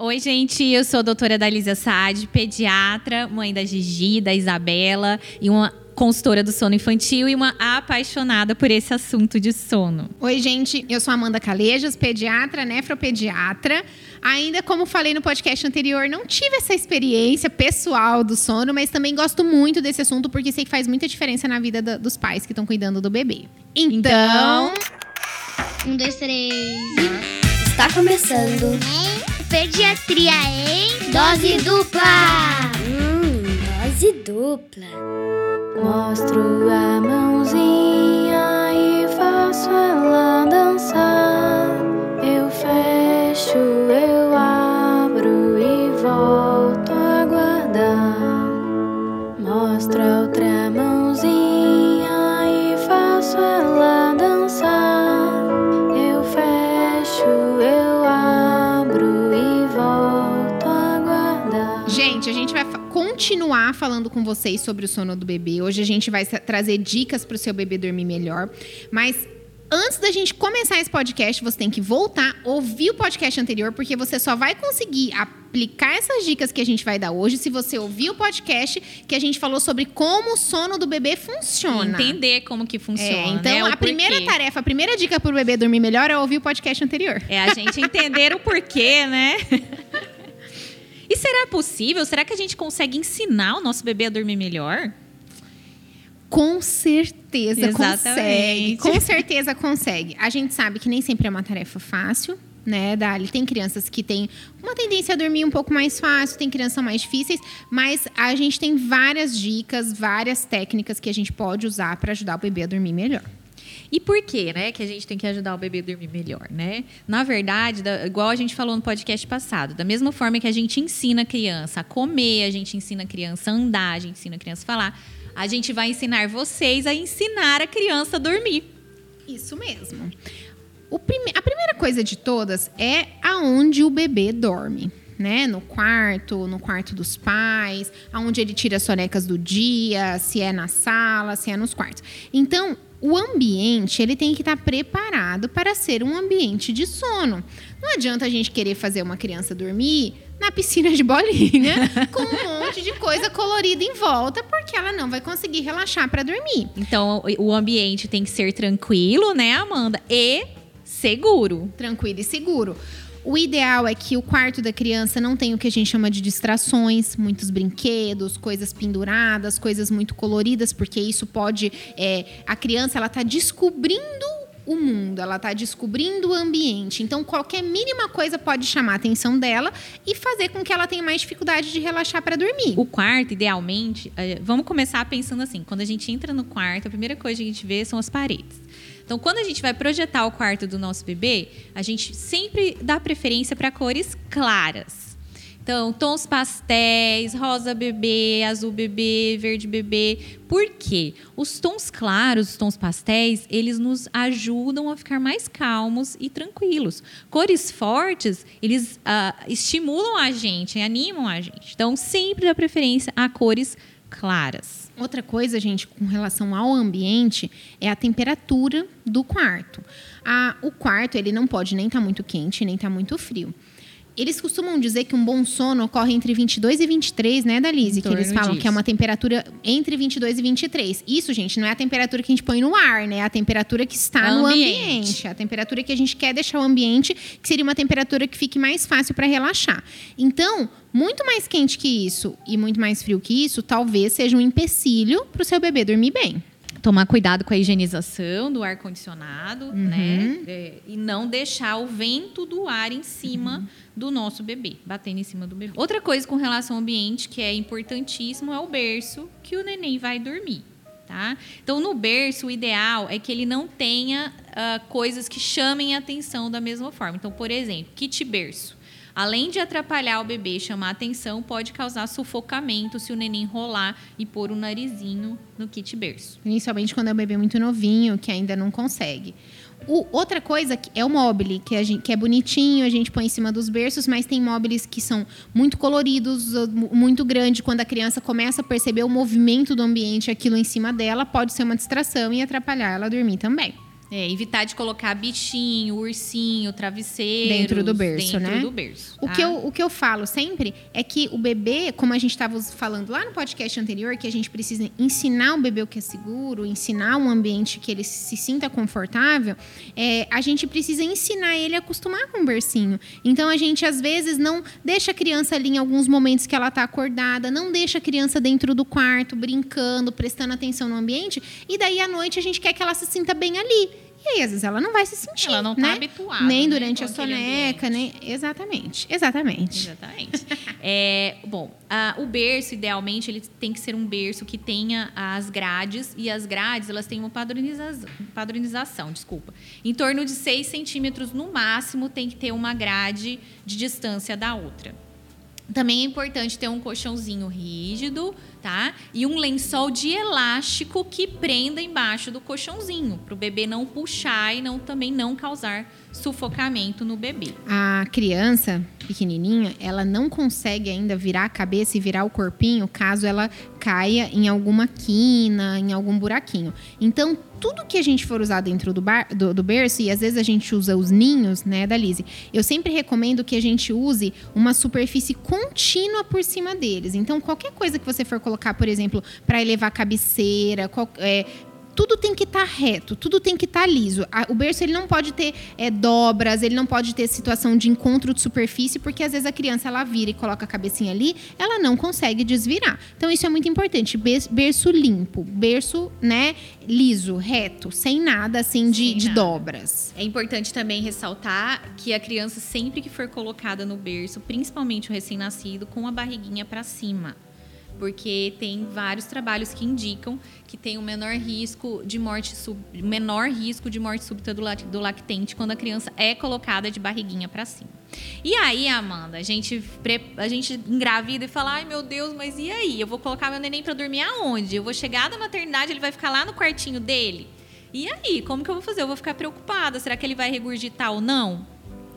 Oi, gente, eu sou a doutora Dalísia Saad, pediatra, mãe da Gigi, da Isabela e uma consultora do sono infantil e uma apaixonada por esse assunto de sono. Oi, gente, eu sou Amanda Calejas, pediatra, nefropediatra. Ainda como falei no podcast anterior, não tive essa experiência pessoal do sono, mas também gosto muito desse assunto porque sei que faz muita diferença na vida dos pais que estão cuidando do bebê. Então, Um, dois, três. Está começando Pediatria em dose dupla. Hum, Dose Dupla. Mostro a mãozinha e faço ela dançar. Eu fecho, eu falando com vocês sobre o sono do bebê. Hoje a gente vai trazer dicas para o seu bebê dormir melhor, mas Antes da gente começar esse podcast, você tem que voltar, ouvir o podcast anterior, porque você só vai conseguir aplicar essas dicas que a gente vai dar hoje se você ouvir o podcast que a gente falou sobre como o sono do bebê funciona. Entender como que funciona. É, então, né? A primeira porquê. tarefa, a primeira dica para o bebê dormir melhor é ouvir o podcast anterior. É a gente entender o porquê, né? E será possível? Será que a gente consegue ensinar o nosso bebê a dormir melhor? Com certeza Exatamente. consegue. Com certeza consegue. A gente sabe que nem sempre é uma tarefa fácil, né, Dali? Tem crianças que têm uma tendência a dormir um pouco mais fácil, tem crianças mais difíceis, mas a gente tem várias dicas, várias técnicas que a gente pode usar para ajudar o bebê a dormir melhor. E por que, né, que a gente tem que ajudar o bebê a dormir melhor, né? Na verdade, da- igual a gente falou no podcast passado, da mesma forma que a gente ensina a criança a comer, a gente ensina a criança a andar, a gente ensina a criança a falar, a gente vai ensinar vocês a ensinar a criança a dormir. Isso mesmo. Prime- a primeira coisa de todas é aonde o bebê dorme. Né? No quarto, no quarto dos pais, aonde ele tira as sonecas do dia, se é na sala, se é nos quartos. Então, o ambiente ele tem que estar preparado para ser um ambiente de sono. Não adianta a gente querer fazer uma criança dormir na piscina de bolinha com um monte de coisa colorida em volta, porque ela não vai conseguir relaxar para dormir. Então, o o ambiente tem que ser tranquilo, né, Amanda? E seguro. tranquilo e seguro. O ideal é que o quarto da criança não tenha o que a gente chama de distrações, muitos brinquedos, coisas penduradas, coisas muito coloridas, porque isso pode. é, a criança ela está descobrindo o mundo, ela está descobrindo o ambiente. Então, qualquer mínima coisa pode chamar a atenção dela e fazer com que ela tenha mais dificuldade de relaxar para dormir. O quarto, idealmente, eh, vamos começar pensando assim: quando a gente entra no quarto, a primeira coisa que a gente vê são as paredes. Então, quando a gente vai projetar o quarto do nosso bebê, a gente sempre dá preferência para cores claras. Então, tons pastéis, rosa bebê, azul bebê, verde bebê. Por quê? Os tons claros, os tons pastéis, eles nos ajudam a ficar mais calmos e tranquilos. Cores fortes, eles ah, estimulam a gente, animam a gente. Então, sempre dá preferência a cores claras. Outra coisa, gente, com relação ao ambiente, é a temperatura do quarto. A- o quarto, ele não pode nem estar muito quente, nem estar muito frio. Eles costumam dizer que um bom sono ocorre entre 22 e 23, né, Dalise? Que eles torno falam disso. que é uma temperatura entre 22 e 23. Isso, gente, não é a temperatura que a gente põe no ar, né? É a temperatura que está no Ambiente. ambiente. É a temperatura que a gente quer deixar o ambiente, que seria uma temperatura que fique mais fácil para relaxar. Então, muito mais quente que isso e muito mais frio que isso, talvez seja um empecilho para o seu bebê dormir bem. Tomar cuidado com a higienização do ar-condicionado, né? É, e não deixar o vento do ar em cima do nosso bebê, batendo em cima do bebê. Outra coisa com relação ao ambiente que é importantíssimo é o berço que o neném vai dormir. Tá? Então, no berço, o ideal é que ele não tenha ah, coisas que chamem a atenção da mesma forma. Então, por exemplo, kit berço. Além de atrapalhar o bebê e chamar atenção, pode causar sufocamento se o neném rolar e pôr o narizinho no kit berço. Principalmente quando é um bebê muito novinho, que ainda não consegue. O- outra coisa é o mobile, que, gente, que é bonitinho, a gente põe em cima dos berços, mas tem móveis que são muito coloridos, mu- muito grande. Quando a criança começa a perceber o movimento do ambiente, aquilo em cima dela, pode ser uma distração e atrapalhar ela a dormir também. É, evitar de colocar bichinho, ursinho, travesseiro. Dentro do berço, dentro né? do berço. O, tá? que eu, o que eu falo sempre é que o bebê, como a gente estava falando lá no podcast anterior, que a gente precisa ensinar o bebê o que é seguro, ensinar um ambiente que ele se sinta confortável, é, a gente precisa ensinar ele a acostumar com o bercinho. Então a gente, às vezes, não deixa a criança ali em alguns momentos que ela está acordada, não deixa a criança dentro do quarto, brincando, prestando atenção no ambiente, e daí à noite a gente quer que ela se sinta bem ali. E aí, às vezes, ela não vai se sentir. Ela não tá né? habituada, Nem né, durante a soneca, nem. Exatamente. Exatamente. Exatamente. É, bom, ah, o berço, idealmente, ele tem que ser um berço que tenha as grades, e as grades, elas têm uma padronização, padronização desculpa. Em torno de 6 centímetros no máximo, tem que ter uma grade de distância da outra. Também é importante ter um colchãozinho rígido, tá? E um lençol de elástico que prenda embaixo do colchãozinho, para o bebê não puxar e não, também não causar sufocamento no bebê. A criança pequenininha, ela não consegue ainda virar a cabeça e virar o corpinho caso ela caia em alguma quina, em algum buraquinho. Então, tudo que a gente for usar dentro do, bar, do, do berço, e às vezes a gente usa os ninhos, né, da Lise, eu sempre recomendo que a gente use uma superfície contínua por cima deles. Então, qualquer coisa que você for colocar, por exemplo, para elevar a cabeceira, qual- é, tudo tem que estar reto, tudo tem que estar liso. A- o berço ele não pode ter é, dobras, ele não pode ter situação de encontro de superfície, porque às vezes a criança ela vira e coloca a cabecinha ali, ela não consegue desvirar. Então isso é muito importante. Ber- Berço limpo, berço, né, liso, reto, sem nada assim de, Sem de nada. dobras. É importante também ressaltar que a criança, sempre que for colocada no berço, principalmente o recém-nascido, com a barriguinha para cima. Porque tem vários trabalhos que indicam que tem um menor risco de morte sub, menor risco de morte súbita do, do lactente quando a criança é colocada de barriguinha para cima. E aí, Amanda, a gente, a gente engravida e fala: ai meu Deus, mas e aí? Eu vou colocar meu neném para dormir aonde? Eu vou chegar da maternidade, ele vai ficar lá no quartinho dele? E aí, como que eu vou fazer? Eu vou ficar preocupada. Será que ele vai regurgitar ou não?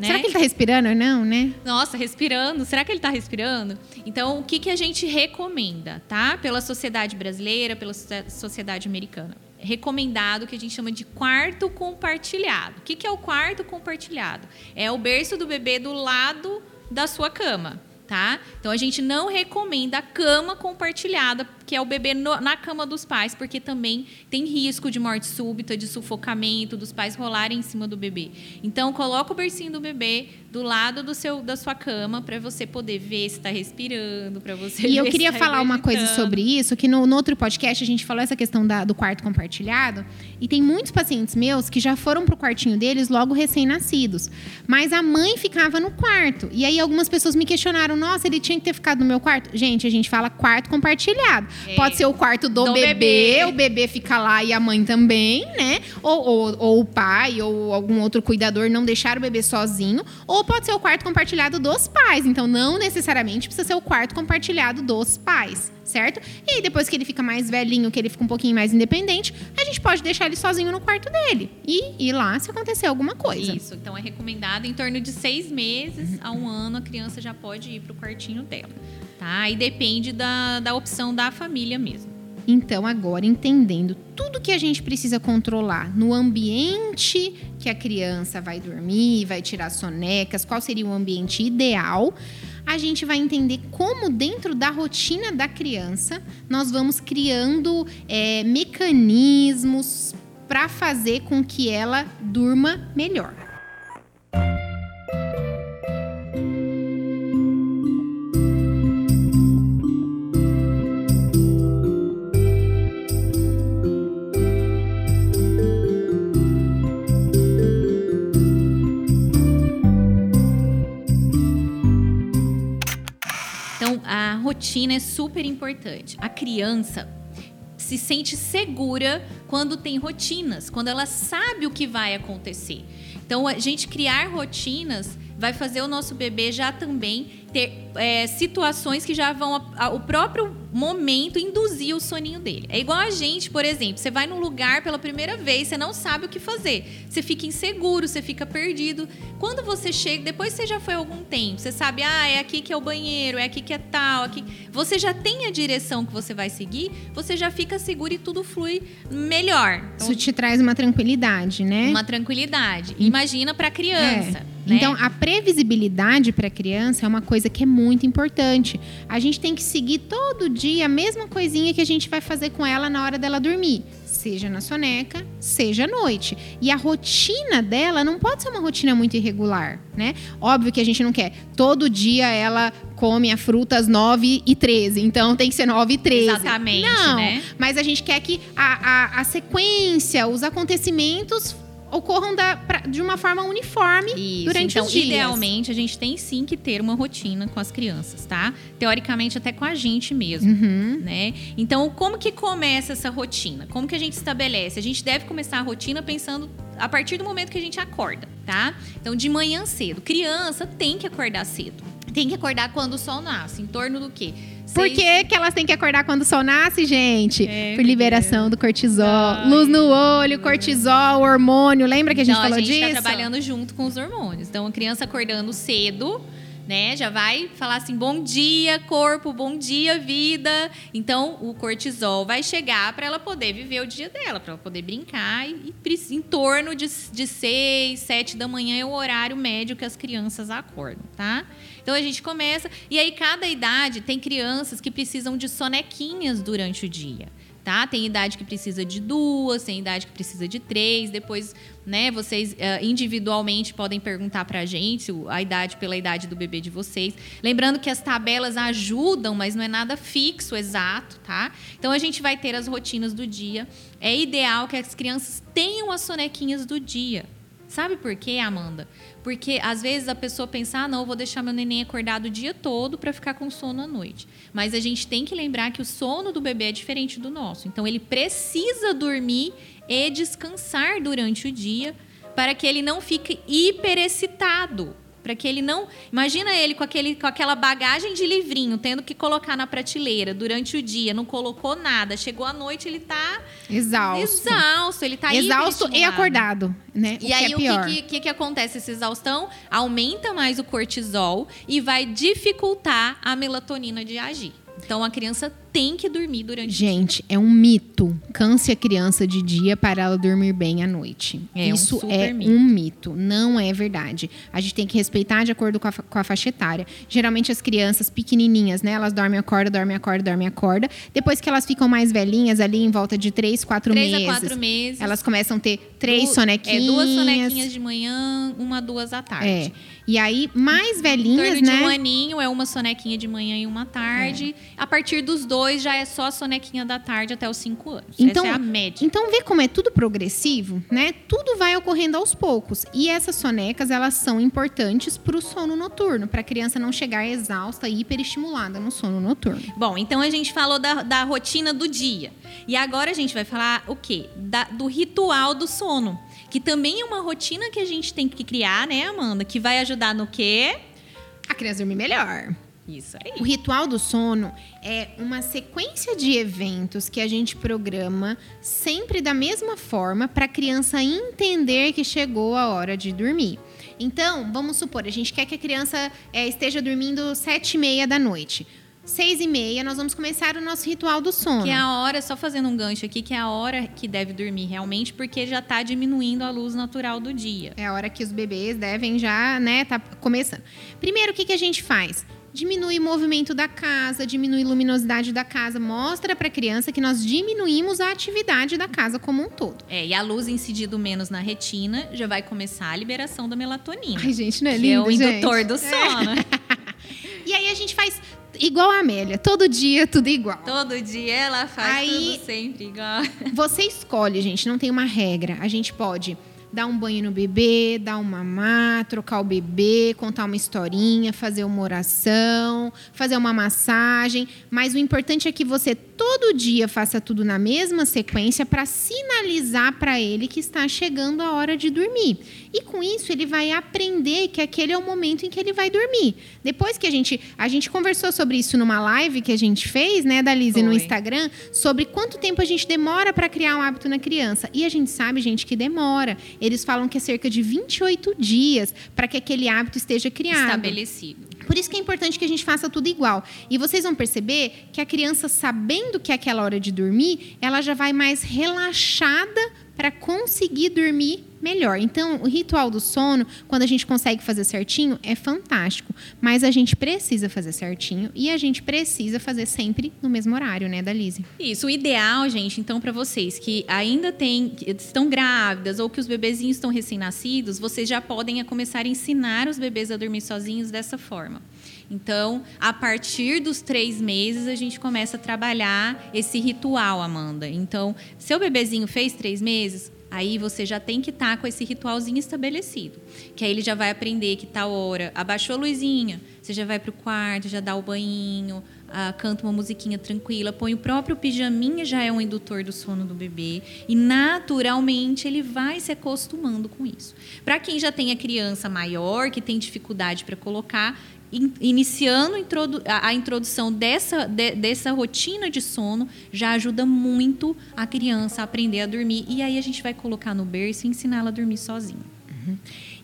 Né? Será que ele tá respirando ou não, né? Nossa, respirando. Será que ele está respirando? Então, o que, que a gente recomenda, tá? Pela sociedade brasileira, pela socie- sociedade americana. Recomendado que a gente chama de quarto compartilhado. O que, que é o quarto compartilhado? É o berço do bebê do lado da sua cama, tá? Então, a gente não recomenda a cama compartilhada, que é o bebê no- na cama dos pais, porque também tem risco de morte súbita, de sufocamento, dos pais rolarem em cima do bebê. Então, coloca o bercinho do bebê do lado do seu, da sua cama para você poder ver se está respirando, para você E eu queria tá falar uma coisa sobre isso, que no, no outro podcast a gente falou essa questão da- do quarto compartilhado, e tem muitos pacientes meus que já foram pro quartinho deles logo recém-nascidos, mas a mãe ficava no quarto. E aí algumas pessoas me questionaram, nossa, ele tinha que ter ficado no meu quarto? Gente, a gente fala quarto compartilhado. É. Pode ser o quarto do, Do bebê, bebê. o bebê fica lá e a mãe também, né? Ou, ou, ou o pai ou algum outro cuidador não deixar o bebê sozinho, ou pode ser o quarto compartilhado dos pais. Então, não necessariamente precisa ser o quarto compartilhado dos pais, certo? E aí, depois que ele fica mais velhinho, que ele fica um pouquinho mais independente, a gente pode deixar ele sozinho no quarto dele e ir lá se acontecer alguma coisa. Isso, então é recomendado em torno de seis meses a um ano a criança já pode ir para o quartinho dela, tá? E depende da, da opção da família mesmo. Então, agora entendendo tudo que a gente precisa controlar no ambiente que a criança vai dormir, vai tirar sonecas, qual seria o ambiente ideal, a gente vai entender como, dentro da rotina da criança, nós vamos criando é, mecanismos para fazer com que ela durma melhor. É super importante. A criança se sente segura quando tem rotinas, quando ela sabe o que vai acontecer. Então, a gente criar rotinas vai fazer o nosso bebê já também ter é, situações que já vão a, a, o próprio momento induzir o soninho dele. É igual a gente, por exemplo, você vai num lugar pela primeira vez, você não sabe o que fazer. Você fica inseguro, você fica perdido. Quando você chega, depois você já foi algum tempo, você sabe, ah, é aqui que é o banheiro, é aqui que é tal, aqui. Você já tem a direção que você vai seguir, você já fica seguro e tudo flui melhor. Então, Isso te traz uma tranquilidade, né? Uma tranquilidade. Imagina para criança. É. Né? Então, a previsibilidade para a criança é uma coisa que é muito importante. A gente tem que seguir todo dia a mesma coisinha que a gente vai fazer com ela na hora dela dormir. Seja na soneca, seja à noite. E a rotina dela não pode ser uma rotina muito irregular, né? Óbvio que a gente não quer. Todo dia ela come a fruta às 9 e 13. Então tem que ser 9 e 13. Exatamente. Não, né? mas a gente quer que a, a, a sequência, os acontecimentos ocorram da, de uma forma uniforme Isso. durante então, os dias. idealmente, a gente tem sim que ter uma rotina com as crianças, tá? Teoricamente, até com a gente mesmo, Uhum. né? Então, como que começa essa rotina? Como que a gente estabelece? A gente deve começar a rotina pensando a partir do momento que a gente acorda, tá? Então, de manhã cedo. Criança tem que acordar cedo. Tem que acordar quando o sol nasce. Em torno do quê? Por que, que elas têm que acordar quando o sol nasce, gente? É, Por liberação do cortisol. Ai. Luz no olho, cortisol, hormônio. Lembra que a gente então, falou a gente disso? tá trabalhando junto com os hormônios. Então, a criança acordando cedo, né? Já vai falar assim: bom dia, corpo, bom dia, vida. Então, o cortisol vai chegar para ela poder viver o dia dela, para ela poder brincar. E, e em torno de, de 6, 7 da manhã é o horário médio que as crianças acordam, tá? Então a gente começa. E aí, cada idade tem crianças que precisam de sonequinhas durante o dia. Tá? Tem idade que precisa de duas, tem idade que precisa de três. Depois, né, vocês eh, individualmente podem perguntar pra gente o- a idade pela idade do bebê de vocês. Lembrando que as tabelas ajudam, mas não é nada fixo, exato, tá? Então a gente vai ter as rotinas do dia. É ideal que as crianças tenham as sonequinhas do dia. Sabe por quê, Amanda? Porque às vezes a pessoa pensa, ah, não, vou deixar meu neném acordado o dia todo para ficar com sono à noite. Mas a gente tem que lembrar que o sono do bebê é diferente do nosso. Então ele precisa dormir e descansar durante o dia para que ele não fique hiperexcitado. Para que ele não. Imagina ele com, aquele, com aquela bagagem de livrinho, tendo que colocar na prateleira durante o dia, não colocou nada. Chegou à noite, ele tá Exausto. exausto, ele tá Exausto e acordado, né? E o aí, que é o que, pior. que, que, que acontece? Essa exaustão aumenta mais o cortisol e vai dificultar a melatonina de agir. Então, a criança tem que dormir durante o dia. Gente, é um mito. Canse a criança de dia para ela dormir bem à noite. É um Isso super é mito. um mito. Não é verdade. A gente tem que respeitar de acordo com a, com a faixa etária. Geralmente as crianças pequenininhas, né? Elas dormem, acorda, dormem, acorda, dormem, acorda. Depois que elas ficam mais velhinhas, ali em volta de 3, 4 Três meses. a quatro meses. Elas começam a ter três Du- sonequinhas. É, duas sonequinhas de manhã, uma, duas à tarde. É. E aí, mais Em velhinhas, torno de né? um aninho é uma sonequinha de manhã e uma tarde. A partir dos dois já é só a sonequinha da tarde até os cinco anos. Então- Essa é a média. Então, vê como é tudo progressivo, né? Tudo vai ocorrendo aos poucos. E essas sonecas, elas são importantes para o sono noturno, para a criança não chegar exausta e hiperestimulada no sono noturno. Bom, então a gente falou da, da rotina do dia. E agora a gente vai falar o quê? Da- do ritual do sono. Que também é uma rotina que a gente tem que criar, né, Amanda? Que vai ajudar no quê? A criança dormir melhor. Isso O aí. ritual do sono é uma sequência de eventos que a gente programa sempre da mesma forma para a criança entender que chegou a hora de dormir. Então, vamos supor, a gente quer que a criança eh, esteja dormindo sete e meia da noite. Seis e meia, nós vamos começar o nosso ritual do sono. Que é a hora, só fazendo um gancho aqui, que é a hora que deve dormir realmente, porque já tá diminuindo a luz natural do dia. É a hora que os bebês devem já, né, tá começando. Primeiro, o que, que a gente faz? Diminui o movimento da casa, diminui a luminosidade da casa, mostra para a criança que nós diminuímos a atividade da casa como um todo. É, e a luz incidindo menos na retina, já vai começar a liberação da melatonina. Ai, gente, não é que lindo, é o gente? indutor do sono. E aí a gente faz igual a Amélia, todo dia tudo igual. Todo dia ela faz Aí- tudo sempre igual. Você escolhe, gente, não tem uma regra. A gente pode dar um banho no bebê, dar um mamar, trocar o bebê, contar uma historinha, fazer uma oração, fazer uma massagem. Mas o importante é que você todo dia faça tudo na mesma sequência para sinalizar para ele que está chegando a hora de dormir. E com isso ele vai aprender que aquele é o momento em que ele vai dormir. Depois que a gente a gente conversou sobre isso numa live que a gente fez, né, da Lise no. Instagram, sobre quanto tempo a gente demora para criar um hábito na criança. E a gente sabe, gente, que demora. Eles falam que é cerca de 28 dias para que aquele hábito esteja criado. Estabelecido. Por isso que é importante que a gente faça tudo igual. E vocês vão perceber que a criança, sabendo que é aquela hora de dormir, ela já vai mais relaxada para conseguir dormir melhor. Então, o ritual do sono, quando a gente consegue fazer certinho, é fantástico. Mas a gente precisa fazer certinho e a gente precisa fazer sempre no mesmo horário, né, da Lise? Isso, o ideal, gente, então, para vocês que ainda têm, que estão grávidas ou que os bebezinhos estão recém-nascidos, vocês já podem começar a ensinar os bebês a dormir sozinhos dessa forma. Então, a partir dos três meses, a gente começa a trabalhar esse ritual, Amanda. Então, seu bebezinho fez três meses, aí você já tem que estar com esse ritualzinho estabelecido. Que aí ele já vai aprender que tal hora, abaixou a luzinha, você já vai para o quarto, já dá o banhinho, ah, canta uma musiquinha tranquila, põe o próprio pijaminha, já é um indutor do sono do bebê. E naturalmente ele vai se acostumando com isso. Para quem já tem a criança maior, que tem dificuldade para colocar, in- iniciando a a introdução dessa, de- dessa rotina de sono já ajuda muito a criança a aprender a dormir. E aí a gente vai colocar no berço e ensinar ela a dormir sozinha.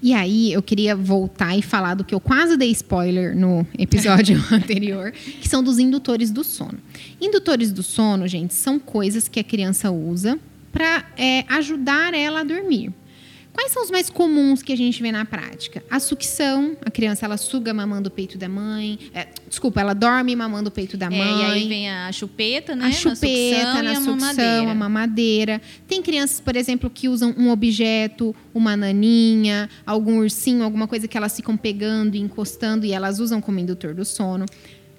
E aí, eu queria voltar e falar do que eu quase dei spoiler no episódio anterior, que são dos indutores do sono. Indutores do sono, gente, são coisas que a criança usa para ajudar ela a dormir. Quais são os mais comuns que a gente vê na prática? A sucção, a criança ela suga mamando o peito da mãe. é, desculpa, ela dorme mamando o peito da mãe. É, e aí vem a chupeta, né? A chupeta, na e a sucção, mamadeira. a mamadeira. Tem crianças, por exemplo, que usam um objeto, uma naninha, algum ursinho, alguma coisa que elas ficam pegando e encostando e elas usam como indutor do sono.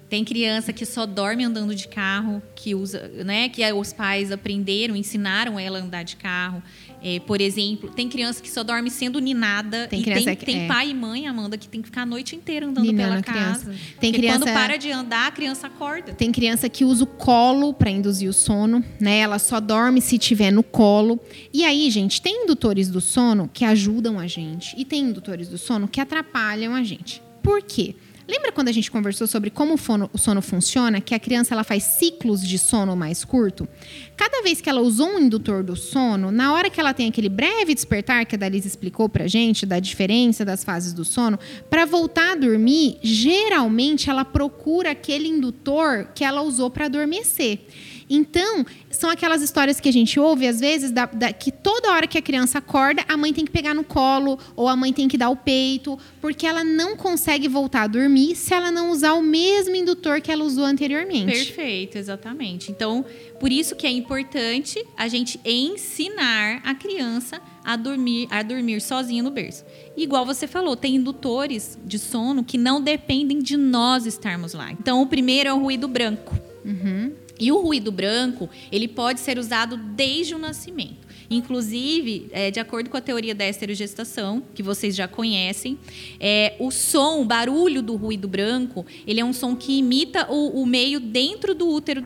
Tem criança que só dorme andando de carro, que usa, né? Que os pais aprenderam, ensinaram ela a andar de carro. É, por exemplo, tem criança que só dorme sendo ninada. Tem e criança tem, tem é. pai e mãe, Amanda, que tem que ficar a noite inteira andando Ninando pela criança. casa. Tem criança- quando para de andar, a criança acorda. Tem criança que usa o colo para induzir o sono, né? Ela só dorme se tiver no colo. E aí, gente, tem indutores do sono que ajudam a gente e tem indutores do sono que atrapalham a gente. Por quê? Lembra quando a gente conversou sobre como o, fono- o sono funciona? Que a criança ela faz ciclos de sono mais curto? Cada vez que ela usou um indutor do sono, na hora que ela tem aquele breve despertar que a Dalisa explicou pra gente, da diferença das fases do sono, para voltar a dormir, geralmente ela procura aquele indutor que ela usou para adormecer. Então, são aquelas histórias que a gente ouve, às vezes, da- da- que toda hora que a criança acorda, a mãe tem que pegar no colo, ou a mãe tem que dar o peito, porque ela não consegue voltar a dormir se ela não usar o mesmo indutor que ela usou anteriormente. Perfeito, exatamente. Então, por isso que é importante a gente ensinar a criança a dormir, a dormir sozinha no berço. Igual você falou, tem indutores de sono que não dependem de nós estarmos lá. Então, o primeiro é o ruído branco. E o ruído branco, ele pode ser usado desde o nascimento. Inclusive, é, de acordo com a teoria da esterogestação, que vocês já conhecem, é, o som, o barulho do ruído branco, ele é um som que imita o, o meio dentro do útero.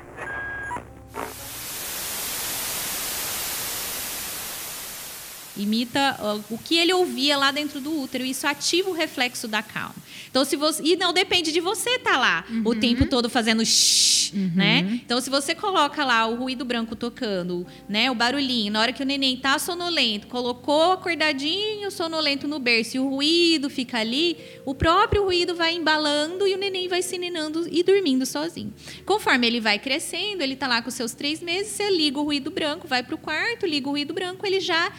Imita o que ele ouvia lá dentro do útero. Isso ativa o reflexo da calma. Então, se você. E não depende de você estar lá o tempo todo fazendo shh, né? Então, se você coloca lá o ruído branco tocando, né? O barulhinho, na hora que o neném tá sonolento, colocou acordadinho, sonolento no berço e o ruído fica ali, o próprio ruído vai embalando e o neném vai se ninando e dormindo sozinho. Conforme ele vai crescendo, ele tá lá com seus três meses, você liga o ruído branco, vai pro quarto, liga o ruído branco, ele já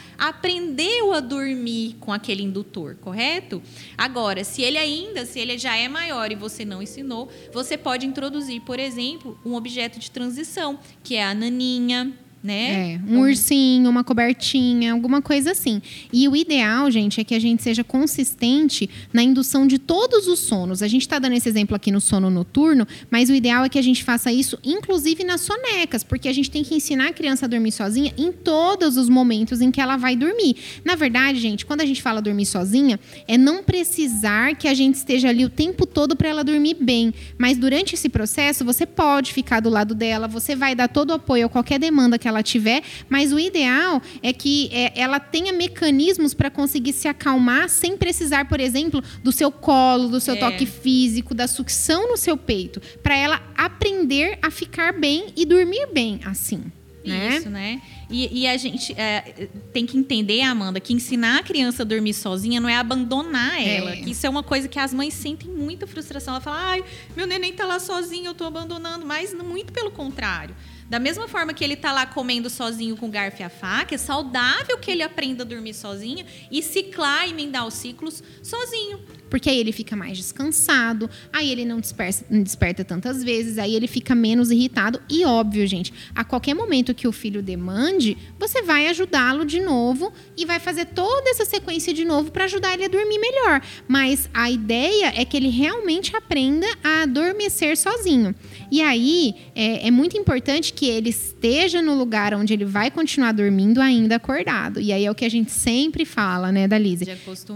aprendeu a dormir com aquele indutor, correto? Agora, se ele ainda, se ele já é maior e você não ensinou, você pode introduzir, por exemplo, um objeto de transição, que é a naninha, né? É, um ursinho, uma cobertinha, alguma coisa assim. E o ideal, gente, é que a gente seja consistente na indução de todos os sonos. A gente está dando esse exemplo aqui no sono noturno, mas o ideal é que a gente faça isso, inclusive nas sonecas, porque a gente tem que ensinar a criança a dormir sozinha em todos os momentos em que ela vai dormir. Na verdade, gente, quando a gente fala dormir sozinha, é não precisar que a gente esteja ali o tempo todo para ela dormir bem. Mas durante esse processo, você pode ficar do lado dela, você vai dar todo o apoio a qualquer demanda que ela ela tiver, mas o ideal é que é, ela tenha mecanismos para conseguir se acalmar sem precisar, por exemplo, do seu colo, do seu É. toque físico, da sucção no seu peito, para ela aprender a ficar bem e dormir bem assim. Né? Isso, né? E, e a gente é, tem que entender, Amanda, que ensinar a criança a dormir sozinha não é abandonar É. ela. Que isso é uma coisa que as mães sentem muita frustração. Ela fala, ai, meu neném tá lá sozinho, eu tô abandonando. Mas muito pelo contrário. Da mesma forma que ele tá lá comendo sozinho com garfo e a faca, é saudável que ele aprenda a dormir sozinho e ciclar, emendar os ciclos sozinho. Porque aí ele fica mais descansado, aí ele não desperta, não desperta tantas vezes, aí ele fica menos irritado. E óbvio, gente, a qualquer momento que o filho demande, você vai ajudá-lo de novo e vai fazer toda essa sequência de novo para ajudar ele a dormir melhor. Mas a ideia é que ele realmente aprenda a adormecer sozinho. E aí é, é muito importante que ele esteja no lugar onde ele vai continuar dormindo ainda acordado. E aí é o que a gente sempre fala, né, Dalise?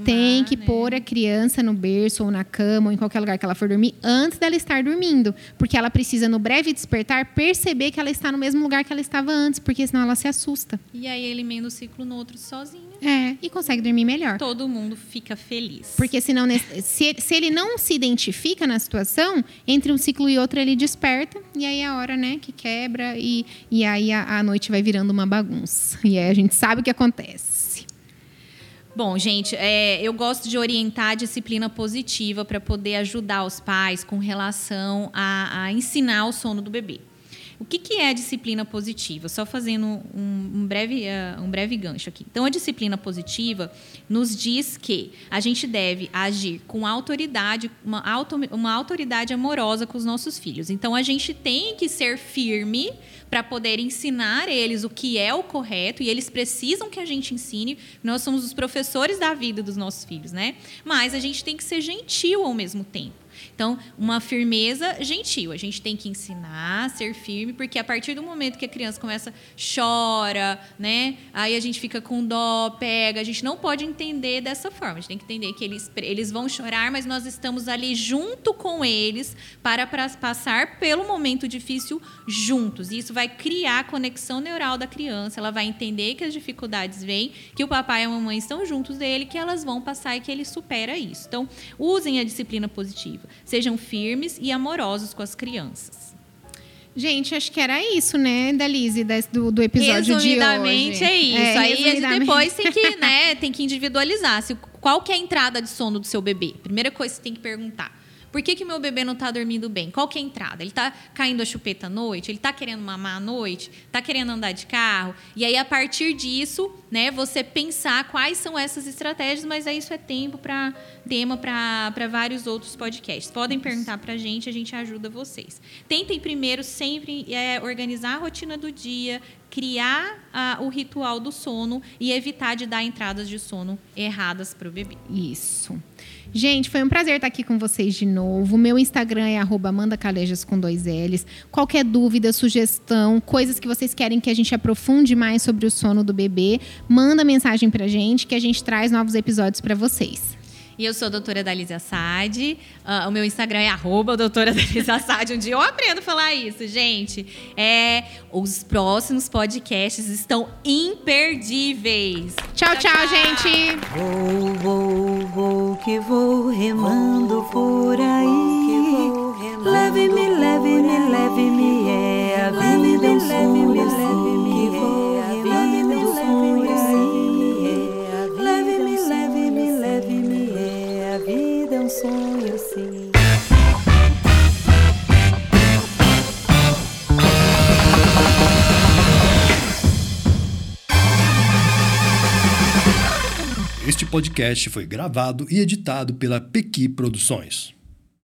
Tem que né? pôr a criança no berço ou na cama ou em qualquer lugar que ela for dormir antes dela estar dormindo, porque ela precisa no breve despertar perceber que ela está no mesmo lugar que ela estava antes, porque senão ela se assusta. E aí ele emenda o ciclo no outro sozinho. É, e consegue dormir melhor. Todo mundo fica feliz. Porque senão, se, se ele não se identifica na situação, entre um ciclo e outro ele desperta, e aí é a hora, né, que quebra, e, e aí a, a noite vai virando uma bagunça. E aí a gente sabe o que acontece. Bom, gente, é, eu gosto de orientar a disciplina positiva para poder ajudar os pais com relação a, a ensinar o sono do bebê. O que, que é a disciplina positiva? Só fazendo um, um breve, eh, um breve gancho aqui. Então, a disciplina positiva nos diz que a gente deve agir com autoridade, uma, auto, uma autoridade amorosa com os nossos filhos. Então, a gente tem que ser firme para poder ensinar eles o que é o correto e eles precisam que a gente ensine. Nós somos os professores da vida dos nossos filhos, né? Mas a gente tem que ser gentil ao mesmo tempo. Então, uma firmeza gentil. A gente tem que ensinar, ser firme, porque a partir do momento que a criança começa, chora, né? Aí a gente fica com dó, pega. A gente não pode entender dessa forma. A gente tem que entender que eles, eles vão chorar, mas nós estamos ali junto com eles para, para passar pelo momento difícil juntos. E isso vai criar a conexão neural da criança. Ela vai entender que as dificuldades vêm, que o papai e a mamãe estão juntos dele, que elas vão passar e que ele supera isso. Então, usem a disciplina positiva. Sejam firmes e amorosos com as crianças. Gente, acho que era isso, né, Dalise, do, do episódio de hoje. Resumidamente é isso. Aí a gente depois tem que, né, tem que individualizar. Se, qual que é a entrada de sono do seu bebê? Primeira coisa que você tem que perguntar. Por que, que meu bebê não está dormindo bem? Qual que é a entrada? Ele está caindo a chupeta à noite? Ele está querendo mamar à noite? Está querendo andar de carro? E aí, a partir disso, né, você pensar quais são essas estratégias, mas aí isso é tempo para tema para vários outros podcasts. Podem perguntar para a gente, a gente ajuda vocês. Tentem primeiro sempre é, organizar a rotina do dia, criar ah, o ritual do sono e evitar de dar entradas de sono erradas para o bebê. Isso. Gente, foi um prazer estar aqui com vocês de novo. Meu Instagram é arroba Amanda Calejas com dois L's. Qualquer dúvida, sugestão, coisas que vocês querem que a gente aprofunde mais sobre o sono do bebê, manda mensagem pra gente que a gente traz novos episódios pra vocês. E eu sou a doutora Dalise Assad. Ah, o meu Instagram é arroba doutora Dalise Assad. Um dia eu aprendo a falar isso, gente. É, os próximos podcasts estão imperdíveis. Tchau, tchau, gente! Vou, vou, vou que vou remando por aí. Leve-me, leve-me, leve-me, Este podcast foi gravado e editado pela Pequi Produções.